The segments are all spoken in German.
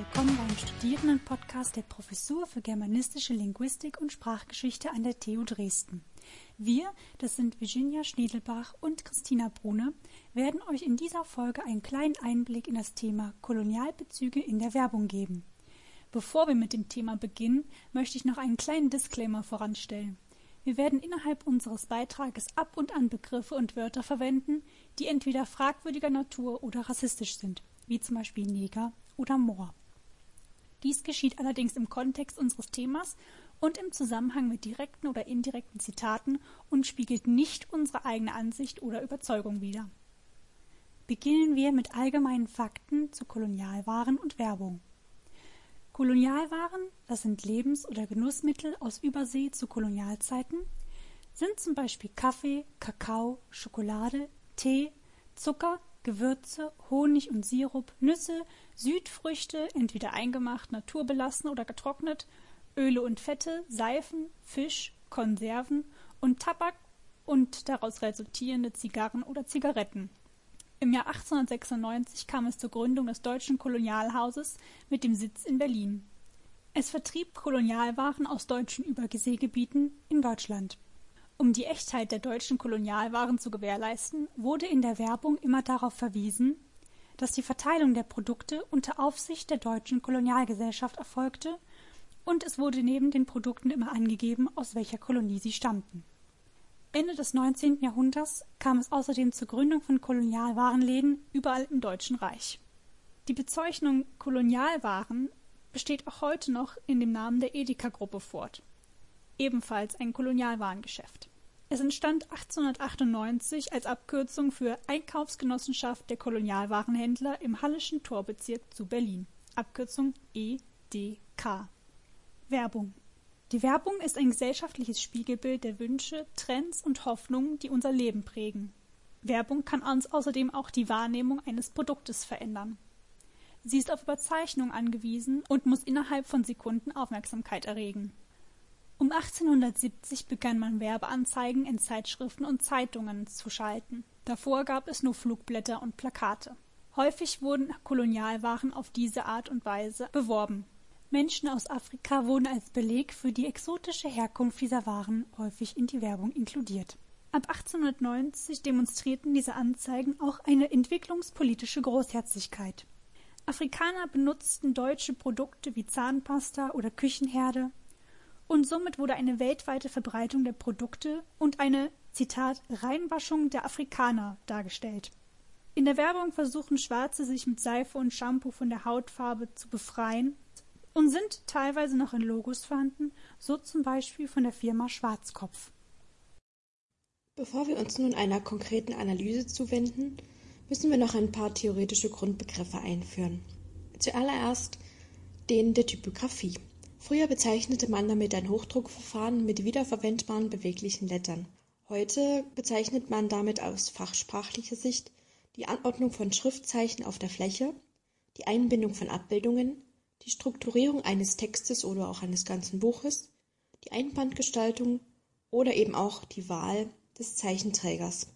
willkommen beim Studierenden-Podcast der Professur für Germanistische Linguistik und Sprachgeschichte an der TU Dresden. Wir, das sind Virginia Schnedelbach und Christina Brune, werden euch in dieser Folge einen kleinen Einblick in das Thema Kolonialbezüge in der Werbung geben. Bevor wir mit dem Thema beginnen, möchte ich noch einen kleinen Disclaimer voranstellen. Wir werden innerhalb unseres Beitrages ab und an Begriffe und Wörter verwenden, die entweder fragwürdiger Natur oder rassistisch sind, wie zum Beispiel Neger oder Moor. Dies geschieht allerdings im Kontext unseres Themas und im Zusammenhang mit direkten oder indirekten Zitaten und spiegelt nicht unsere eigene Ansicht oder Überzeugung wider. Beginnen wir mit allgemeinen Fakten zu Kolonialwaren und Werbung. Kolonialwaren, das sind Lebens- oder Genussmittel aus Übersee zu Kolonialzeiten, sind zum Beispiel Kaffee, Kakao, Schokolade, Tee, Zucker, Gewürze, Honig und Sirup, Nüsse, Südfrüchte, entweder eingemacht, naturbelassen oder getrocknet, Öle und Fette, Seifen, Fisch, Konserven und Tabak und daraus resultierende Zigarren oder Zigaretten. Im Jahr 1896 kam es zur Gründung des Deutschen Kolonialhauses mit dem Sitz in Berlin. Es vertrieb Kolonialwaren aus deutschen Überseegebieten in Deutschland. Um die Echtheit der deutschen Kolonialwaren zu gewährleisten, wurde in der Werbung immer darauf verwiesen, dass die Verteilung der Produkte unter Aufsicht der deutschen Kolonialgesellschaft erfolgte und es wurde neben den Produkten immer angegeben, aus welcher Kolonie sie stammten. Ende des 19. Jahrhunderts kam es außerdem zur Gründung von Kolonialwarenläden überall im Deutschen Reich. Die Bezeichnung Kolonialwaren besteht auch heute noch in dem Namen der Edeka-Gruppe fort. Ebenfalls ein Kolonialwarengeschäft. Es entstand 1898 als Abkürzung für Einkaufsgenossenschaft der Kolonialwarenhändler im Hallischen Torbezirk zu Berlin. Abkürzung EDK. Werbung. Die Werbung ist ein gesellschaftliches Spiegelbild der Wünsche, Trends und Hoffnungen, die unser Leben prägen. Werbung kann uns außerdem auch die Wahrnehmung eines Produktes verändern. Sie ist auf Überzeichnung angewiesen und muss innerhalb von Sekunden Aufmerksamkeit erregen. Um 1870 begann man Werbeanzeigen in Zeitschriften und Zeitungen zu schalten. Davor gab es nur Flugblätter und Plakate. Häufig wurden Kolonialwaren auf diese Art und Weise beworben. Menschen aus Afrika wurden als Beleg für die exotische Herkunft dieser Waren häufig in die Werbung inkludiert. Ab 1890 demonstrierten diese Anzeigen auch eine entwicklungspolitische Großherzigkeit. Afrikaner benutzten deutsche Produkte wie Zahnpasta oder Küchenherde, und somit wurde eine weltweite Verbreitung der Produkte und eine Zitat Reinwaschung der Afrikaner dargestellt. In der Werbung versuchen Schwarze sich mit Seife und Shampoo von der Hautfarbe zu befreien und sind teilweise noch in Logos vorhanden, so zum Beispiel von der Firma Schwarzkopf. Bevor wir uns nun einer konkreten Analyse zuwenden, müssen wir noch ein paar theoretische Grundbegriffe einführen. Zuallererst den der Typografie. Früher bezeichnete man damit ein Hochdruckverfahren mit wiederverwendbaren beweglichen Lettern. Heute bezeichnet man damit aus fachsprachlicher Sicht die Anordnung von Schriftzeichen auf der Fläche, die Einbindung von Abbildungen, die Strukturierung eines Textes oder auch eines ganzen Buches, die Einbandgestaltung oder eben auch die Wahl des Zeichenträgers.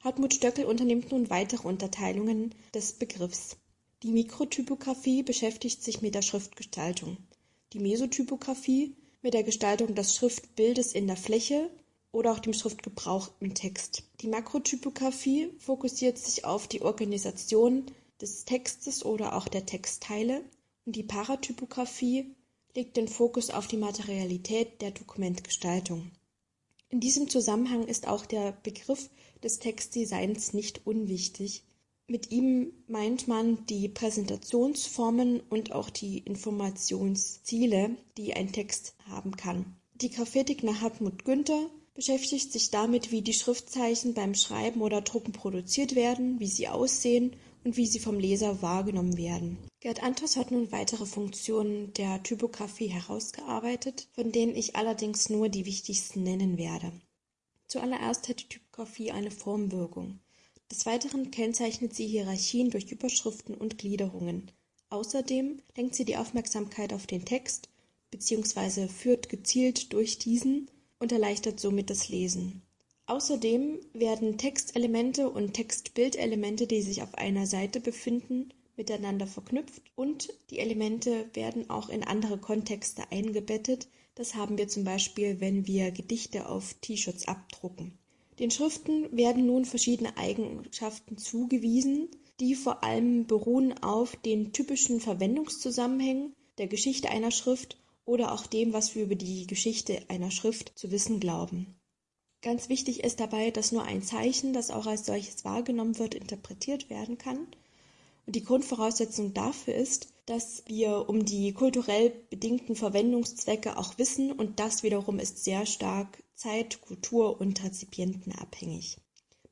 Hartmut Stöckel unternimmt nun weitere Unterteilungen des Begriffs. Die Mikrotypografie beschäftigt sich mit der Schriftgestaltung die Mesotypografie mit der Gestaltung des Schriftbildes in der Fläche oder auch dem Schriftgebrauch im Text. Die Makrotypografie fokussiert sich auf die Organisation des Textes oder auch der Textteile und die Paratypografie legt den Fokus auf die Materialität der Dokumentgestaltung. In diesem Zusammenhang ist auch der Begriff des Textdesigns nicht unwichtig, mit ihm meint man die Präsentationsformen und auch die Informationsziele, die ein Text haben kann. Die Graphetik nach Hartmut Günther beschäftigt sich damit, wie die Schriftzeichen beim Schreiben oder Drucken produziert werden, wie sie aussehen und wie sie vom Leser wahrgenommen werden. Gerd Antos hat nun weitere Funktionen der Typografie herausgearbeitet, von denen ich allerdings nur die wichtigsten nennen werde. Zuallererst hat die Typografie eine Formwirkung. Des Weiteren kennzeichnet sie Hierarchien durch Überschriften und Gliederungen. Außerdem lenkt sie die Aufmerksamkeit auf den Text bzw. führt gezielt durch diesen und erleichtert somit das Lesen. Außerdem werden Textelemente und Textbildelemente, die sich auf einer Seite befinden, miteinander verknüpft und die Elemente werden auch in andere Kontexte eingebettet. Das haben wir zum Beispiel, wenn wir Gedichte auf T-Shirts abdrucken. Den Schriften werden nun verschiedene Eigenschaften zugewiesen, die vor allem beruhen auf den typischen Verwendungszusammenhängen der Geschichte einer Schrift oder auch dem, was wir über die Geschichte einer Schrift zu wissen glauben. Ganz wichtig ist dabei, dass nur ein Zeichen, das auch als solches wahrgenommen wird, interpretiert werden kann und die Grundvoraussetzung dafür ist, dass wir um die kulturell bedingten Verwendungszwecke auch wissen und das wiederum ist sehr stark Zeit, Kultur und Rezipienten abhängig.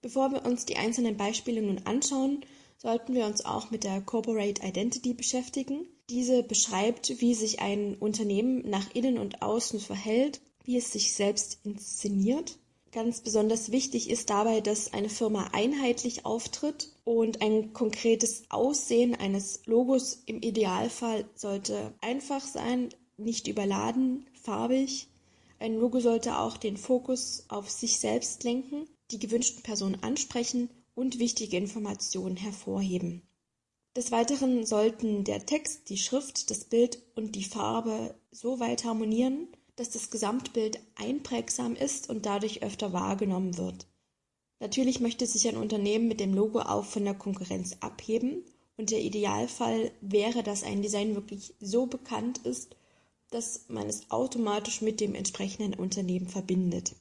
Bevor wir uns die einzelnen Beispiele nun anschauen, sollten wir uns auch mit der Corporate Identity beschäftigen. Diese beschreibt, wie sich ein Unternehmen nach innen und außen verhält, wie es sich selbst inszeniert Ganz besonders wichtig ist dabei, dass eine Firma einheitlich auftritt und ein konkretes Aussehen eines Logos im Idealfall sollte einfach sein, nicht überladen, farbig. Ein Logo sollte auch den Fokus auf sich selbst lenken, die gewünschten Personen ansprechen und wichtige Informationen hervorheben. Des Weiteren sollten der Text, die Schrift, das Bild und die Farbe so weit harmonieren, dass das Gesamtbild einprägsam ist und dadurch öfter wahrgenommen wird. Natürlich möchte sich ein Unternehmen mit dem Logo auch von der Konkurrenz abheben und der Idealfall wäre, dass ein Design wirklich so bekannt ist, dass man es automatisch mit dem entsprechenden Unternehmen verbindet.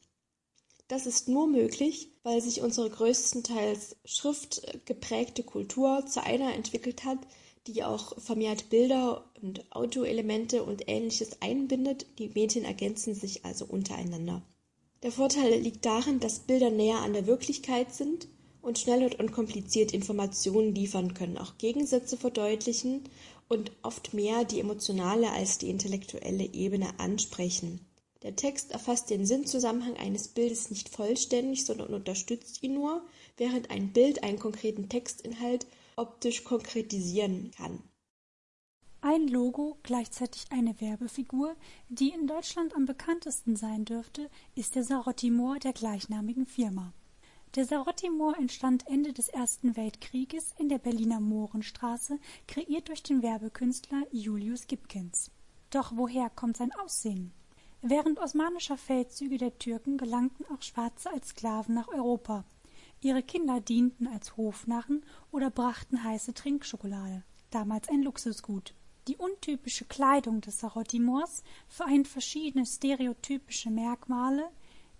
Das ist nur möglich, weil sich unsere größtenteils schriftgeprägte Kultur zu einer entwickelt hat, die auch vermehrt Bilder und Autoelemente und ähnliches einbindet. Die Medien ergänzen sich also untereinander. Der Vorteil liegt darin, dass Bilder näher an der Wirklichkeit sind und schnell und unkompliziert Informationen liefern können, auch Gegensätze verdeutlichen und oft mehr die emotionale als die intellektuelle Ebene ansprechen. Der Text erfasst den Sinnzusammenhang eines Bildes nicht vollständig, sondern unterstützt ihn nur, während ein Bild einen konkreten Textinhalt optisch konkretisieren kann. Ein Logo, gleichzeitig eine Werbefigur, die in Deutschland am bekanntesten sein dürfte, ist der Sarotti-Moor der gleichnamigen Firma. Der Sarotti-Moor entstand Ende des Ersten Weltkrieges in der Berliner Mohrenstraße, kreiert durch den Werbekünstler Julius Gibkens. Doch woher kommt sein Aussehen? Während osmanischer Feldzüge der Türken gelangten auch Schwarze als Sklaven nach Europa. Ihre Kinder dienten als Hofnarren oder brachten heiße Trinkschokolade, damals ein Luxusgut. Die untypische Kleidung des Sarotti-Moors vereint verschiedene stereotypische Merkmale,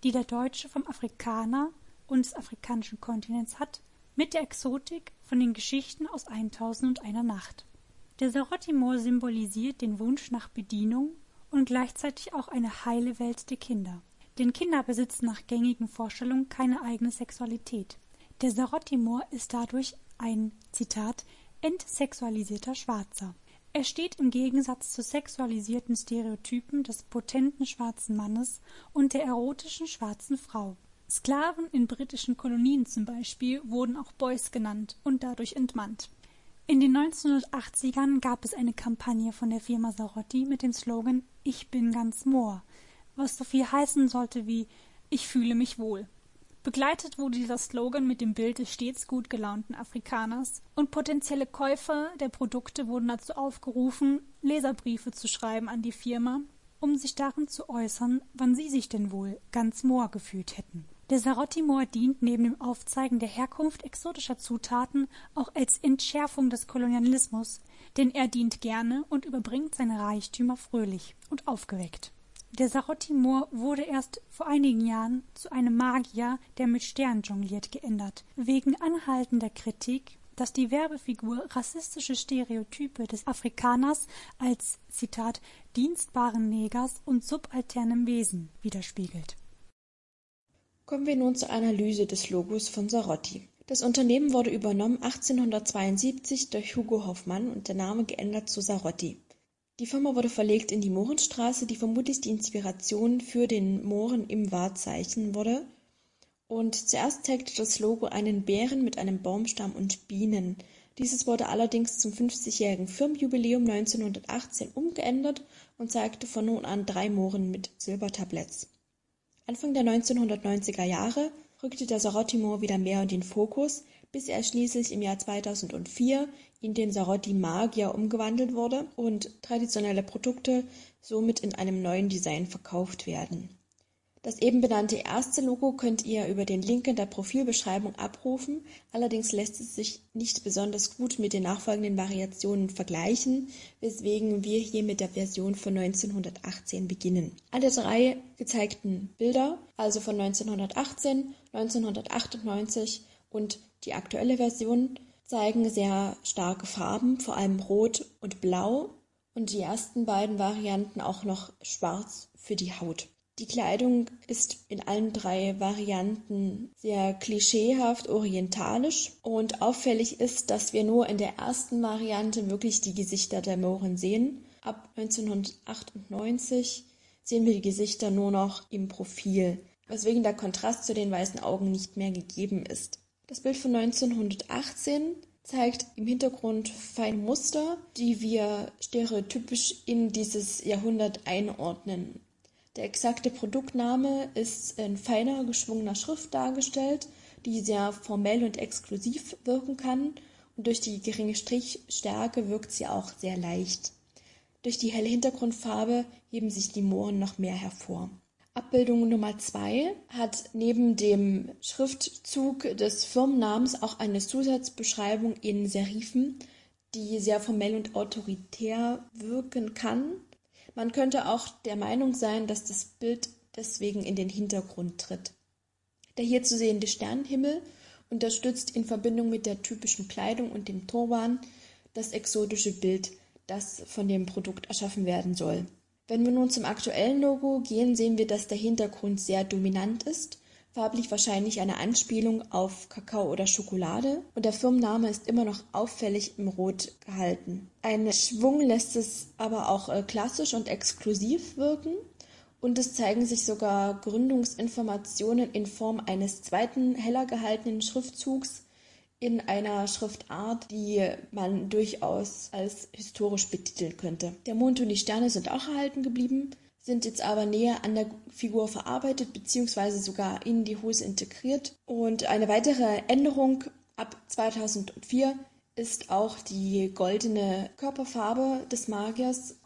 die der Deutsche vom Afrikaner und des afrikanischen Kontinents hat, mit der Exotik von den Geschichten aus Eintausend und einer Nacht. Der Sarotti-Moor symbolisiert den Wunsch nach Bedienung und gleichzeitig auch eine heile Welt der Kinder. Denn Kinder besitzen nach gängigen Vorstellungen keine eigene Sexualität. Der Sarotti-Moor ist dadurch ein, Zitat, entsexualisierter Schwarzer. Er steht im Gegensatz zu sexualisierten Stereotypen des potenten schwarzen Mannes und der erotischen schwarzen Frau. Sklaven in britischen Kolonien zum Beispiel wurden auch Boys genannt und dadurch entmannt. In den 1980ern gab es eine Kampagne von der Firma Sarotti mit dem Slogan Ich bin ganz Moor, was so viel heißen sollte wie Ich fühle mich wohl. Begleitet wurde dieser Slogan mit dem Bild des stets gut gelaunten Afrikaners und potenzielle Käufer der Produkte wurden dazu aufgerufen, Leserbriefe zu schreiben an die Firma, um sich darin zu äußern, wann sie sich denn wohl ganz Moor gefühlt hätten. Der Sarotti-Moor dient neben dem Aufzeigen der Herkunft exotischer Zutaten auch als Entschärfung des Kolonialismus, denn er dient gerne und überbringt seine Reichtümer fröhlich und aufgeweckt. Der Sarotti-Moor wurde erst vor einigen Jahren zu einem Magier, der mit Sternen jongliert, geändert, wegen anhaltender Kritik, dass die Werbefigur rassistische Stereotype des Afrikaners als Zitat dienstbaren Negers und subalternem Wesen widerspiegelt. Kommen wir nun zur Analyse des Logos von Sarotti. Das Unternehmen wurde übernommen 1872 durch Hugo Hoffmann und der Name geändert zu Sarotti. Die Firma wurde verlegt in die Mohrenstraße, die vermutlich die Inspiration für den Mohren im Wahrzeichen wurde. Und zuerst zeigte das Logo einen Bären mit einem Baumstamm und Bienen. Dieses wurde allerdings zum 50-jährigen Firmenjubiläum 1918 umgeändert und zeigte von nun an drei Mohren mit Silbertabletts. Anfang der 1990er Jahre rückte der Sarotti-Moor wieder mehr in den Fokus, bis er schließlich im Jahr 2004 in den Sarotti Magier umgewandelt wurde und traditionelle Produkte somit in einem neuen Design verkauft werden. Das eben benannte erste Logo könnt ihr über den Link in der Profilbeschreibung abrufen, allerdings lässt es sich nicht besonders gut mit den nachfolgenden Variationen vergleichen, weswegen wir hier mit der Version von 1918 beginnen. Alle drei gezeigten Bilder, also von 1918, 1998 und die aktuelle Version, zeigen sehr starke Farben, vor allem Rot und Blau und die ersten beiden Varianten auch noch schwarz für die Haut. Die Kleidung ist in allen drei Varianten sehr klischeehaft orientalisch und auffällig ist, dass wir nur in der ersten Variante wirklich die Gesichter der Mohren sehen. Ab 1998 sehen wir die Gesichter nur noch im Profil, weswegen der Kontrast zu den weißen Augen nicht mehr gegeben ist. Das Bild von 1918 zeigt im Hintergrund feine Muster, die wir stereotypisch in dieses Jahrhundert einordnen. Der exakte Produktname ist in feiner, geschwungener Schrift dargestellt, die sehr formell und exklusiv wirken kann und durch die geringe Strichstärke wirkt sie auch sehr leicht. Durch die helle Hintergrundfarbe heben sich die Mohren noch mehr hervor. Abbildung Nummer zwei hat neben dem Schriftzug des Firmennamens auch eine Zusatzbeschreibung in Serifen, die sehr formell und autoritär wirken kann man könnte auch der Meinung sein, dass das Bild deswegen in den Hintergrund tritt. Der hier zu sehende Sternenhimmel unterstützt in Verbindung mit der typischen Kleidung und dem Turban das exotische Bild, das von dem Produkt erschaffen werden soll. Wenn wir nun zum aktuellen Logo gehen, sehen wir, dass der Hintergrund sehr dominant ist farblich wahrscheinlich eine Anspielung auf Kakao oder Schokolade und der Firmenname ist immer noch auffällig im Rot gehalten. Ein Schwung lässt es aber auch äh, klassisch und exklusiv wirken und es zeigen sich sogar Gründungsinformationen in Form eines zweiten heller gehaltenen Schriftzugs in einer Schriftart, die man durchaus als historisch betiteln könnte. Der Mond und die Sterne sind auch erhalten geblieben sind jetzt aber näher an der Figur verarbeitet beziehungsweise sogar in die Hose integriert. Und eine weitere Änderung ab 2004 ist auch die goldene Körperfarbe des Magiers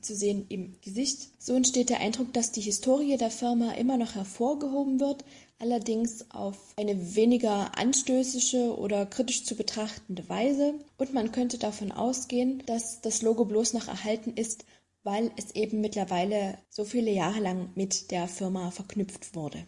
zu sehen im Gesicht. So entsteht der Eindruck, dass die Historie der Firma immer noch hervorgehoben wird, allerdings auf eine weniger anstößische oder kritisch zu betrachtende Weise. Und man könnte davon ausgehen, dass das Logo bloß noch erhalten ist, weil es eben mittlerweile so viele Jahre lang mit der Firma verknüpft wurde.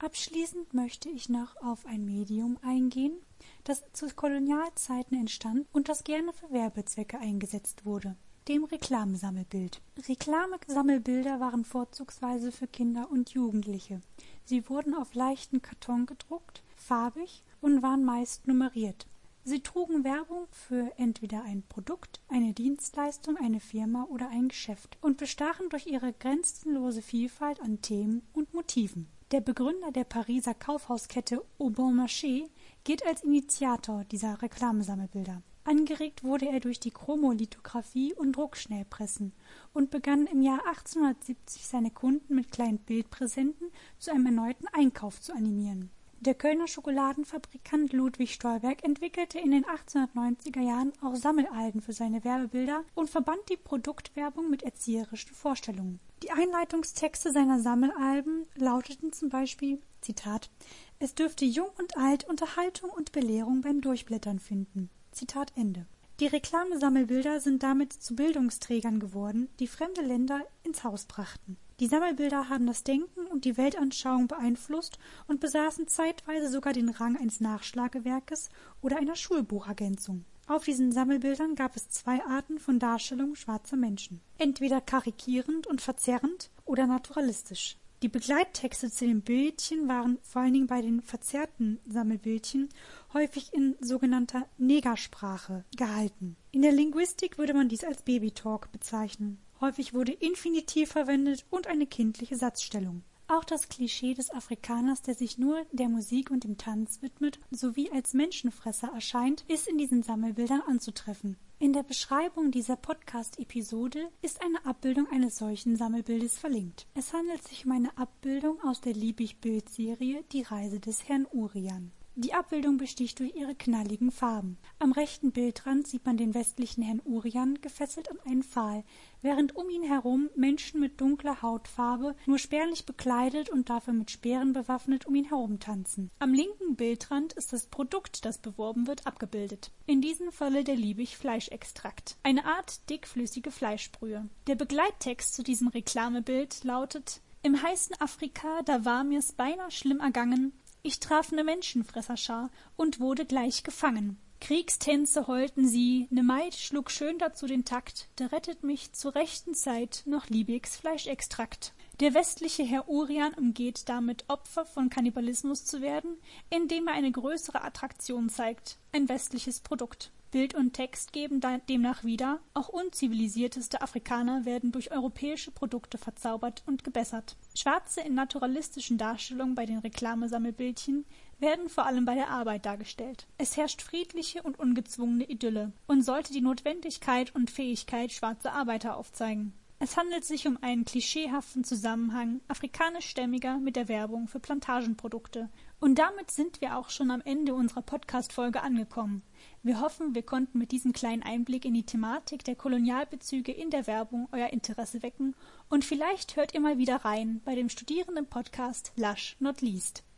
Abschließend möchte ich noch auf ein Medium eingehen, das zu Kolonialzeiten entstand und das gerne für Werbezwecke eingesetzt wurde, dem Reklamesammelbild. Reklamesammelbilder waren vorzugsweise für Kinder und Jugendliche. Sie wurden auf leichten Karton gedruckt, farbig und waren meist nummeriert. Sie trugen Werbung für entweder ein Produkt, eine Dienstleistung, eine Firma oder ein Geschäft und bestachen durch ihre grenzenlose Vielfalt an Themen und Motiven. Der Begründer der Pariser Kaufhauskette Au Bon Marché gilt als Initiator dieser Reklamesammelbilder. Angeregt wurde er durch die Chromolithografie und Druckschnellpressen und begann im Jahr 1870 seine Kunden mit kleinen Bildpräsenten zu einem erneuten Einkauf zu animieren. Der Kölner Schokoladenfabrikant Ludwig Stolberg entwickelte in den 1890er Jahren auch Sammelalben für seine Werbebilder und verband die Produktwerbung mit erzieherischen Vorstellungen. Die Einleitungstexte seiner Sammelalben lauteten zum Beispiel Zitat Es dürfte jung und alt Unterhaltung und Belehrung beim Durchblättern finden. Zitat Ende. Die Reklamesammelbilder sind damit zu Bildungsträgern geworden, die fremde Länder ins Haus brachten. Die Sammelbilder haben das Denken und die Weltanschauung beeinflusst und besaßen zeitweise sogar den Rang eines Nachschlagewerkes oder einer Schulbuchergänzung. Auf diesen Sammelbildern gab es zwei Arten von Darstellung schwarzer Menschen. Entweder karikierend und verzerrend oder naturalistisch. Die Begleittexte zu den Bildchen waren vor allen Dingen bei den verzerrten Sammelbildchen häufig in sogenannter Negersprache gehalten. In der Linguistik würde man dies als Babytalk bezeichnen. Häufig wurde Infinitiv verwendet und eine kindliche Satzstellung. Auch das Klischee des Afrikaners, der sich nur der Musik und dem Tanz widmet, sowie als Menschenfresser erscheint, ist in diesen Sammelbildern anzutreffen. In der Beschreibung dieser Podcast-Episode ist eine Abbildung eines solchen Sammelbildes verlinkt. Es handelt sich um eine Abbildung aus der Liebig-Bild-Serie Die Reise des Herrn Urian. Die Abbildung besticht durch ihre knalligen Farben. Am rechten Bildrand sieht man den westlichen Herrn Urian gefesselt an einen Pfahl, während um ihn herum Menschen mit dunkler Hautfarbe, nur spärlich bekleidet und dafür mit Speeren bewaffnet, um ihn herum tanzen. Am linken Bildrand ist das Produkt, das beworben wird, abgebildet. In diesem Falle der Liebig-Fleischextrakt. Eine Art dickflüssige Fleischbrühe. Der Begleittext zu diesem Reklamebild lautet im heißen Afrika, da war mir's beinahe schlimm ergangen, ich traf ne Menschenfresserschar und wurde gleich gefangen. Kriegstänze heulten sie, ne Maid schlug schön dazu den Takt, da rettet mich zur rechten Zeit noch Liebigs Fleischextrakt. Der westliche Herr Urian umgeht damit Opfer von Kannibalismus zu werden, indem er eine größere Attraktion zeigt, ein westliches Produkt. Bild und Text geben demnach wieder, auch unzivilisierteste Afrikaner werden durch europäische Produkte verzaubert und gebessert. Schwarze in naturalistischen Darstellungen bei den Reklamesammelbildchen werden vor allem bei der Arbeit dargestellt. Es herrscht friedliche und ungezwungene Idylle und sollte die Notwendigkeit und Fähigkeit schwarzer Arbeiter aufzeigen. Es handelt sich um einen klischeehaften Zusammenhang afrikanischstämmiger mit der Werbung für Plantagenprodukte. Und damit sind wir auch schon am Ende unserer Podcast-Folge angekommen. Wir hoffen, wir konnten mit diesem kleinen Einblick in die Thematik der Kolonialbezüge in der Werbung euer Interesse wecken und vielleicht hört ihr mal wieder rein bei dem Studierenden-Podcast Lush Not Least.